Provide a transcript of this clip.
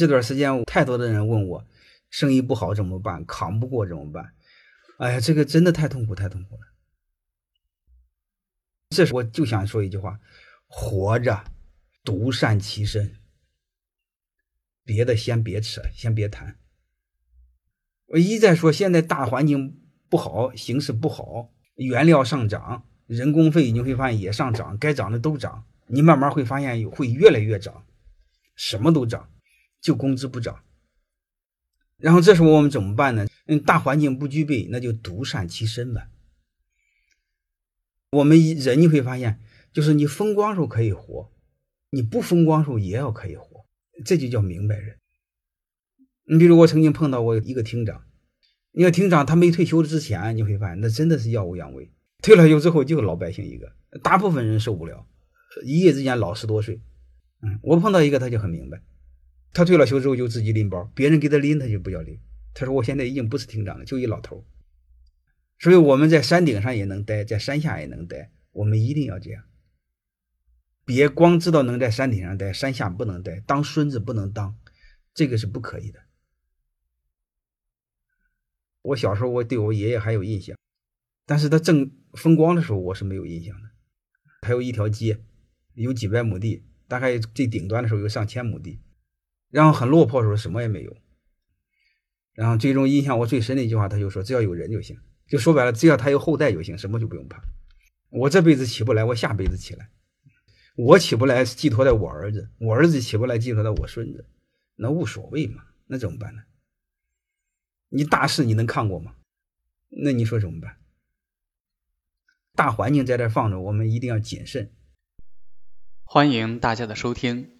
这段时间太多的人问我，生意不好怎么办？扛不过怎么办？哎呀，这个真的太痛苦，太痛苦了。这时我就想说一句话：活着，独善其身，别的先别扯，先别谈。我一再说，现在大环境不好，形势不好，原料上涨，人工费你会发现也上涨，该涨的都涨，你慢慢会发现会越来越涨，什么都涨。就工资不涨，然后这时候我们怎么办呢？嗯，大环境不具备，那就独善其身吧。我们人你会发现，就是你风光时候可以活，你不风光时候也要可以活，这就叫明白人。你比如我曾经碰到过一个厅长，你看厅长他没退休之前，你会发现那真的是耀武扬威；退了休之后就老百姓一个，大部分人受不了，一夜之间老十多岁。嗯，我碰到一个他就很明白。他退了休之后就自己拎包，别人给他拎他就不要拎。他说：“我现在已经不是厅长了，就一老头。”所以我们在山顶上也能待，在山下也能待。我们一定要这样，别光知道能在山顶上待，山下不能待，当孙子不能当，这个是不可以的。我小时候我对我爷爷还有印象，但是他正风光的时候我是没有印象的。还有一条街，有几百亩地，大概最顶端的时候有上千亩地。然后很落魄的时候什么也没有，然后最终印象我最深的一句话，他就说：“只要有人就行。”就说白了，只要他有后代就行，什么就不用怕。我这辈子起不来，我下辈子起来；我起不来，寄托在我儿子；我儿子起不来，寄托在我孙子。那无所谓嘛，那怎么办呢？你大事你能抗过吗？那你说怎么办？大环境在这放着，我们一定要谨慎。欢迎大家的收听。